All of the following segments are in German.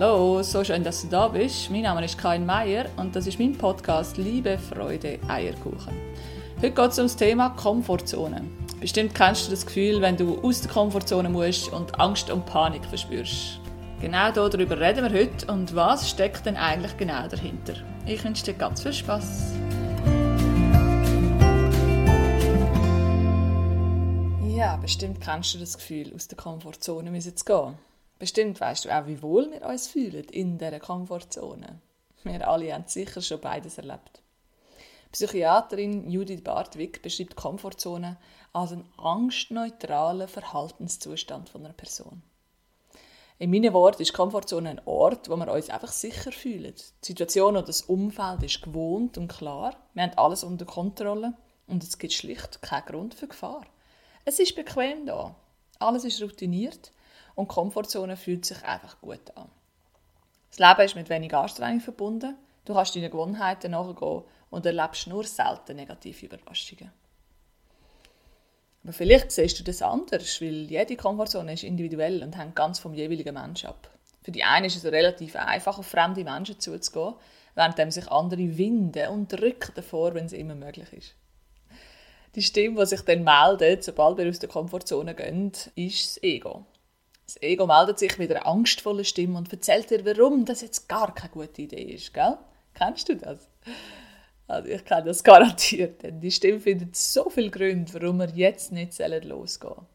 Hallo, so schön, dass du da bist. Mein Name ist Karin Meier und das ist mein Podcast Liebe, Freude, Eierkuchen. Heute geht es um das Thema Komfortzone. Bestimmt kennst du das Gefühl, wenn du aus der Komfortzone musst und Angst und Panik verspürst. Genau darüber reden wir heute und was steckt denn eigentlich genau dahinter. Ich wünsche dir ganz viel Spaß. Ja, bestimmt kennst du das Gefühl, aus der Komfortzone zu gehen. Bestimmt weißt du auch, wie wohl wir uns fühlen in dieser Komfortzone. Wir alle haben sicher schon beides erlebt. Psychiaterin Judith Bartwig beschreibt Komfortzone als einen angstneutralen Verhaltenszustand von einer Person. In meinen Worten ist Komfortzone ein Ort, wo wir uns einfach sicher fühlen. Die Situation oder das Umfeld ist gewohnt und klar. Wir haben alles unter Kontrolle und es gibt schlicht keinen Grund für Gefahr. Es ist bequem da. Alles ist routiniert und die Komfortzone fühlt sich einfach gut an. Das Leben ist mit wenig Anstrengung verbunden. Du kannst deinen Gewohnheiten nachgehen und erlebst nur selten negative Überraschungen. Aber vielleicht siehst du das anders, weil jede Komfortzone ist individuell und hängt ganz vom jeweiligen Menschen ab. Für die einen ist es relativ einfach, auf fremde Menschen zuzugehen, während sich andere winden und drücken davor, wenn es immer möglich ist. Die Stimme, die sich dann meldet, sobald wir aus der Komfortzone gehen, ist das Ego. Das Ego meldet sich mit einer angstvollen Stimme und erzählt dir, warum das jetzt gar keine gute Idee ist, gell? Kennst du das? Also ich kenne das garantiert, denn die Stimme findet so viele Gründe, warum wir jetzt nicht losgehen sollen.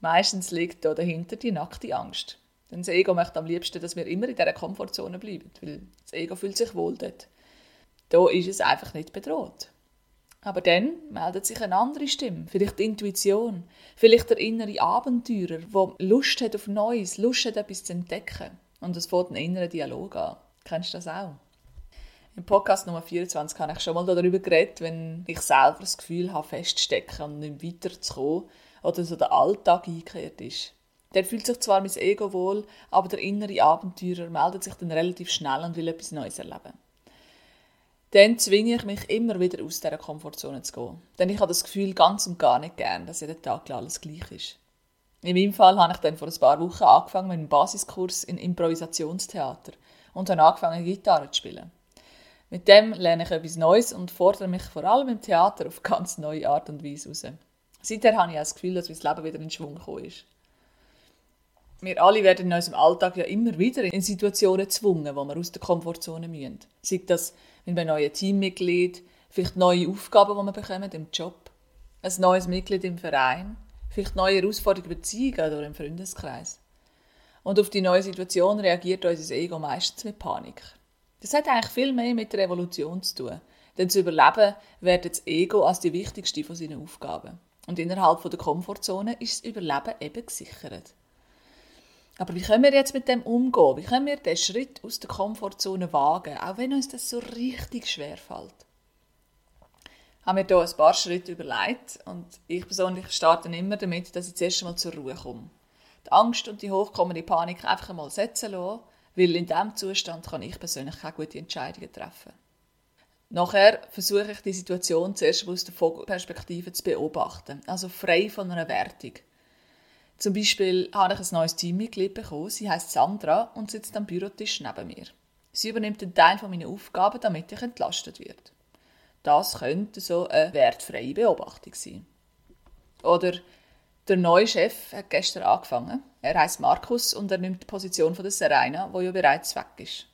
Meistens liegt da dahinter die nackte Angst. Denn das Ego möchte am liebsten, dass wir immer in dieser Komfortzone bleiben, weil das Ego fühlt sich wohl dort. Da ist es einfach nicht bedroht. Aber dann meldet sich eine andere Stimme, vielleicht die Intuition, vielleicht der innere Abenteurer, der Lust hat auf Neues, Lust hat, etwas zu entdecken. Und es fängt einen inneren Dialog an. Kennst du das auch? Im Podcast Nummer 24 habe ich schon mal darüber geredet, wenn ich selber das Gefühl habe, feststecken und nicht weiterzukommen oder so der Alltag eingekehrt ist. Der fühlt sich zwar mein Ego wohl, aber der innere Abenteurer meldet sich dann relativ schnell und will etwas Neues erleben. Dann zwinge ich mich immer wieder aus dieser Komfortzone zu gehen. Denn ich habe das Gefühl ganz und gar nicht gern, dass jeden Tag alles gleich ist. In meinem Fall habe ich dann vor ein paar Wochen angefangen mit einem Basiskurs in Improvisationstheater und habe angefangen, Gitarre zu spielen. Mit dem lerne ich etwas Neues und fordere mich vor allem im Theater auf ganz neue Art und Weise heraus. Seither habe ich das Gefühl, dass mein Leben wieder in Schwung gekommen ist. Wir alle werden in unserem Alltag ja immer wieder in Situationen gezwungen, wo wir aus der Komfortzone müssen. Sei das mit einem neuen Teammitglied, vielleicht neue Aufgaben, die wir bekommen im Job, ein neues Mitglied im Verein, vielleicht neue Herausforderungen in Beziehungen oder im Freundeskreis. Und auf die neue Situation reagiert unser Ego meistens mit Panik. Das hat eigentlich viel mehr mit der Evolution zu tun. Denn zu überleben wird das Ego als die wichtigste von seinen Aufgaben. Und innerhalb der Komfortzone ist das Überleben eben gesichert. Aber wie können wir jetzt mit dem umgehen? Wie können wir den Schritt aus der Komfortzone wagen, auch wenn uns das so richtig schwer fällt? Haben wir hier ein paar Schritte überlegt und ich persönlich starte immer damit, dass ich zuerst einmal zur Ruhe komme. Die Angst und die hochkommende Panik einfach einmal setzen lassen weil in diesem Zustand kann ich persönlich keine guten Entscheidungen treffen. Nachher versuche ich die Situation zuerst aus der Vogelperspektive zu beobachten, also frei von einer Wertung. Zum Beispiel habe ich ein neues Teammitglied bekommen, sie heißt Sandra und sitzt am Bürotisch neben mir. Sie übernimmt einen Teil meiner Aufgaben, damit ich entlastet werde. Das könnte so eine wertfreie Beobachtung sein. Oder der neue Chef hat gestern angefangen. Er heißt Markus und er nimmt die Position von der Serena, wo ja bereits weg ist.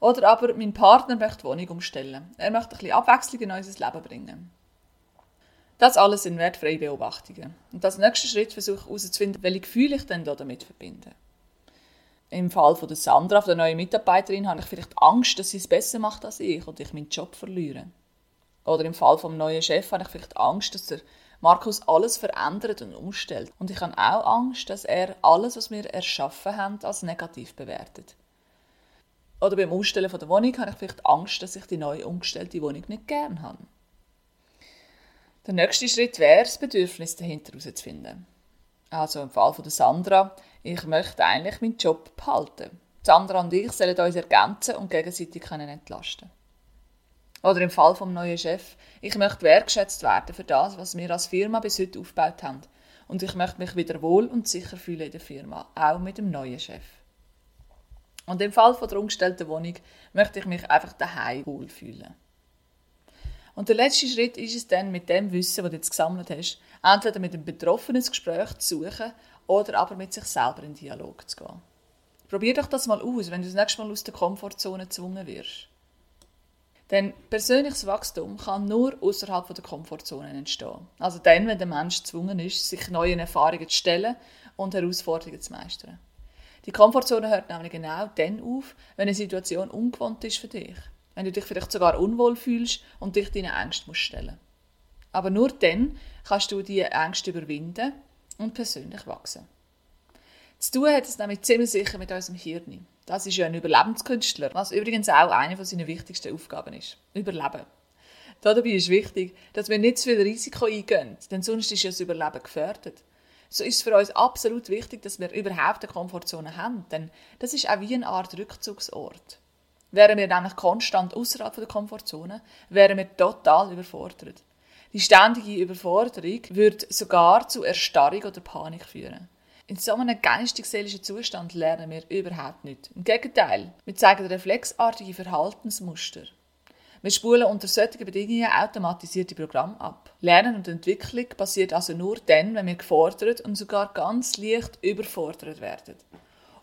Oder aber mein Partner möchte die Wohnung umstellen. Er möchte ein bisschen Abwechslung in unser Leben bringen. Das alles sind wertfreie Beobachtungen. Und als nächsten Schritt versuche ich herauszufinden, welche Gefühle ich denn damit verbinde. Im Fall von der Sandra, der neuen Mitarbeiterin, habe ich vielleicht Angst, dass sie es besser macht als ich und ich meinen Job verliere. Oder im Fall vom neuen Chef habe ich vielleicht Angst, dass der Markus alles verändert und umstellt. Und ich habe auch Angst, dass er alles, was wir erschaffen haben, als negativ bewertet. Oder beim Umstellen von der Wohnung habe ich vielleicht Angst, dass ich die neu umgestellte Wohnung nicht gern habe. Der nächste Schritt wäre, das Bedürfnis dahinter herauszufinden. Also im Fall von der Sandra, ich möchte eigentlich meinen Job behalten. Sandra und ich sollen uns ergänzen und gegenseitig entlasten oder im Fall vom neuen Chef, ich möchte wertschätzt werden für das, was wir als Firma bis heute aufgebaut haben. Und ich möchte mich wieder wohl und sicher fühlen in der Firma, auch mit dem neuen Chef. Und im Fall von der umgestellten Wohnung möchte ich mich einfach daheim wohlfühlen. Und der letzte Schritt ist es dann, mit dem Wissen, das du jetzt gesammelt hast, entweder mit dem Betroffenen das Gespräch zu suchen oder aber mit sich selber in Dialog zu gehen. Probier doch das mal aus, wenn du das nächste Mal aus der Komfortzone gezwungen wirst. Denn persönliches Wachstum kann nur außerhalb der Komfortzone entstehen. Also dann, wenn der Mensch gezwungen ist, sich neuen Erfahrungen zu stellen und Herausforderungen zu meistern. Die Komfortzone hört nämlich genau dann auf, wenn eine Situation ungewohnt ist für dich. Wenn du dich vielleicht sogar unwohl fühlst und dich deinen Ängsten musst stellen. Aber nur dann kannst du diese Ängste überwinden und persönlich wachsen. Zu tun hat es nämlich ziemlich sicher mit unserem Hirn. Das ist ja ein Überlebenskünstler, was übrigens auch eine seiner wichtigsten Aufgaben ist. Überleben. Dabei ist wichtig, dass wir nicht zu viel Risiko eingehen, denn sonst ist ja das Überleben gefährdet so ist es für uns absolut wichtig, dass wir überhaupt eine Komfortzone haben, denn das ist auch wie eine Art Rückzugsort. Wären wir nämlich konstant außerhalb der Komfortzone, wären wir total überfordert. Die ständige Überforderung würde sogar zu Erstarrung oder Panik führen. In so einem geistig-seelischen Zustand lernen wir überhaupt nicht. Im Gegenteil, wir zeigen reflexartige Verhaltensmuster. Wir spulen unter solchen Bedingungen automatisierte Programme ab. Lernen und Entwicklung passiert also nur dann, wenn wir gefordert und sogar ganz leicht überfordert werden.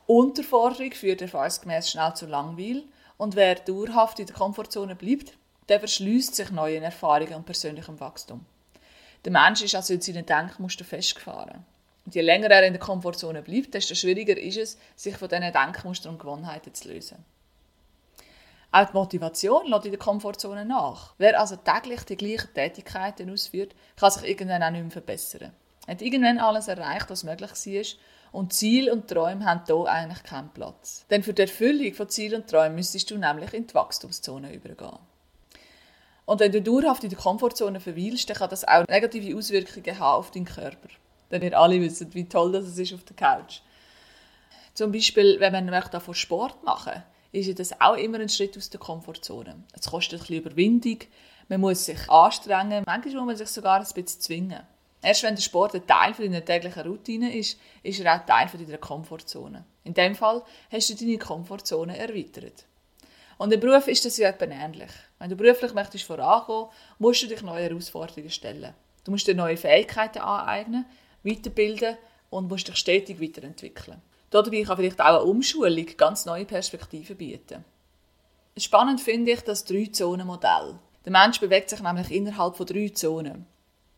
Unterforderung führt erfahrungsgemäß schnell zu Langweil und wer dauerhaft in der Komfortzone bleibt, der verschließt sich neuen Erfahrungen und persönlichem Wachstum. Der Mensch ist also in seinen Denkmustern festgefahren. Und je länger er in der Komfortzone bleibt, desto schwieriger ist es, sich von diesen Denkmustern und Gewohnheiten zu lösen. Auch die Motivation lässt in der Komfortzone nach. Wer also täglich die gleichen Tätigkeiten ausführt, kann sich irgendwann auch nicht mehr verbessern. Hat irgendwann alles erreicht, was möglich war und Ziel und Träume haben hier eigentlich keinen Platz. Denn für die Erfüllung von Ziel und Träumen müsstest du nämlich in die Wachstumszone übergehen. Und wenn du dauerhaft in der Komfortzone verweilst, dann kann das auch negative Auswirkungen haben auf deinen Körper. Denn wir alle wissen, wie toll das ist auf der Couch. Zum Beispiel, wenn man davon Sport machen möchte, ist das auch immer ein Schritt aus der Komfortzone. Es kostet ein bisschen Überwindung, man muss sich anstrengen, manchmal muss man sich sogar ein bisschen zwingen. Erst wenn der Sport ein Teil deiner täglichen Routine ist, ist er auch Teil deiner Komfortzone. In dem Fall hast du deine Komfortzone erweitert. Und im Beruf ist das ja etwa ähnlich. Wenn du beruflich möchtest vorankommen, musst du dich neue Herausforderungen stellen. Du musst dir neue Fähigkeiten aneignen, weiterbilden und musst dich stetig weiterentwickeln. Dabei kann vielleicht auch eine Umschulung ganz neue Perspektiven bieten. Spannend finde ich das Drei-Zonen-Modell. Der Mensch bewegt sich nämlich innerhalb von drei Zonen.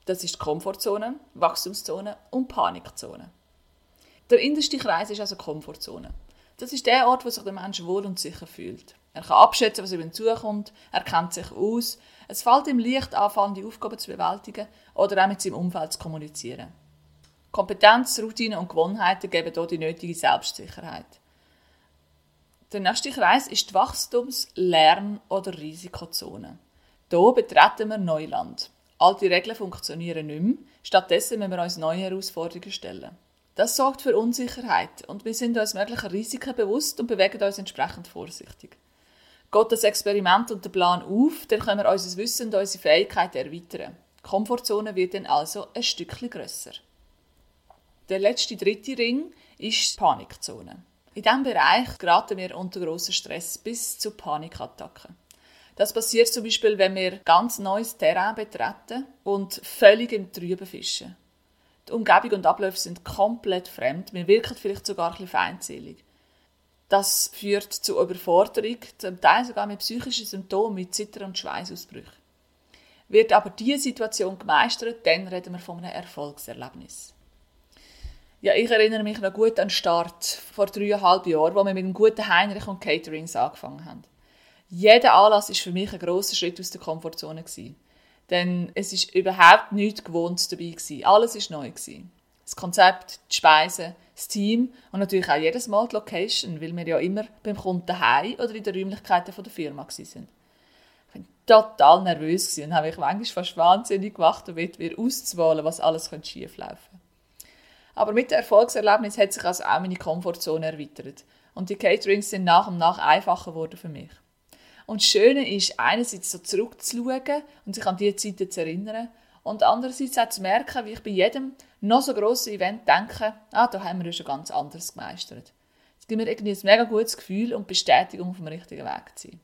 Das ist die Komfortzone, Wachstumszone und Panikzone. Der innerste Kreis ist also die Komfortzone. Das ist der Ort, wo sich der Mensch wohl und sicher fühlt. Er kann abschätzen, was ihm zukommt, er kennt sich aus, es fällt ihm leicht an, die Aufgaben zu bewältigen oder auch mit seinem Umfeld zu kommunizieren. Kompetenz, Routine und Gewohnheiten geben hier die nötige Selbstsicherheit. Der nächste Kreis ist die Wachstums-, Lern- oder Risikozone. Hier betreten wir Neuland. Alte Regeln funktionieren nicht mehr, stattdessen müssen wir uns neue Herausforderungen stellen. Das sorgt für Unsicherheit und wir sind uns möglicher Risiken bewusst und bewegen uns entsprechend vorsichtig. Geht das Experiment und der Plan auf, dann können wir unser Wissen und unsere Fähigkeiten erweitern. Die Komfortzone wird dann also ein Stückchen grösser. Der letzte dritte Ring ist die Panikzone. In diesem Bereich geraten wir unter grossen Stress bis zu Panikattacken. Das passiert zum Beispiel, wenn wir ganz neues Terrain betreten und völlig im Trüben fischen. Die Umgebung und Abläufe sind komplett fremd, wir wirken vielleicht sogar ein bisschen feindselig. Das führt zu Überforderung, zum Teil sogar mit psychischen Symptomen, mit Zittern und Schweißausbrüchen. Wird aber diese Situation gemeistert, dann reden wir von einem Erfolgserlebnis. Ja, ich erinnere mich noch gut an den Start vor dreieinhalb Jahren, wo wir mit einem guten Heinrich und Caterings angefangen haben. Jeder Anlass ist für mich ein grosser Schritt aus der Komfortzone gewesen. Denn es ist überhaupt nichts Gewohntes dabei gewesen. Alles ist neu gewesen. Das Konzept, die Speisen, das Team und natürlich auch jedes Mal die Location, weil wir ja immer beim Kunden daheim oder in den Räumlichkeiten der Firma sind. Ich war total nervös und habe mich manchmal fast wahnsinnig gemacht, damit wir auszuwählen, was alles schieflaufen könnte. Aber mit dem Erfolgserlebnis hat sich also auch meine Komfortzone erweitert. Und die Caterings sind nach und nach einfacher geworden für mich. Und das Schöne ist, einerseits so zurückzuschauen und sich an diese Zeiten zu erinnern und andererseits auch zu merken, wie ich bei jedem noch so grossen Event denke, ah, da haben wir ja schon ganz anders gemeistert. Es gibt mir irgendwie ein mega gutes Gefühl und Bestätigung auf dem richtigen Weg zu sein.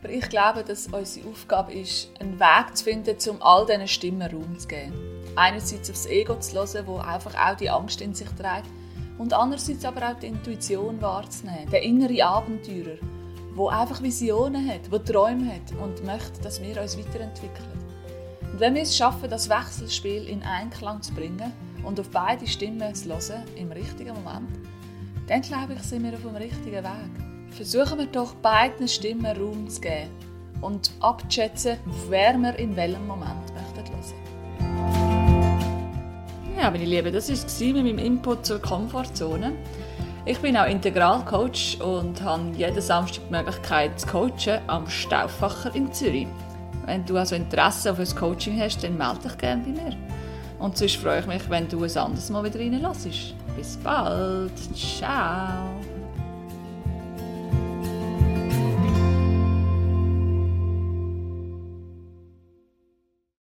Aber ich glaube, dass unsere Aufgabe ist, einen Weg zu finden, um all diesen Stimmen Raum zu geben. Einerseits aufs Ego zu hören, wo einfach auch die Angst in sich trägt, und andererseits aber auch die Intuition wahrzunehmen, der innere Abenteurer, der einfach Visionen hat, der Träume hat und möchte, dass wir uns weiterentwickeln. Und wenn wir es schaffen, das Wechselspiel in Einklang zu bringen und auf beide Stimmen zu hören, im richtigen Moment, dann glaube ich, sind wir auf dem richtigen Weg. Versuchen wir doch beiden Stimmen Raum zu geben und abzuschätzen, wer wir in welchem Moment möchten hören. Ja, meine Lieben, das war es mit meinem Input zur Komfortzone. Ich bin auch Integralcoach und habe jeden Samstag die Möglichkeit zu coachen am Stauffacher in Zürich. Wenn du also Interesse auf ein Coaching hast, dann melde dich gerne bei mir. Und sonst freue ich mich, wenn du ein anderes Mal wieder reinlässt. Bis bald. Ciao.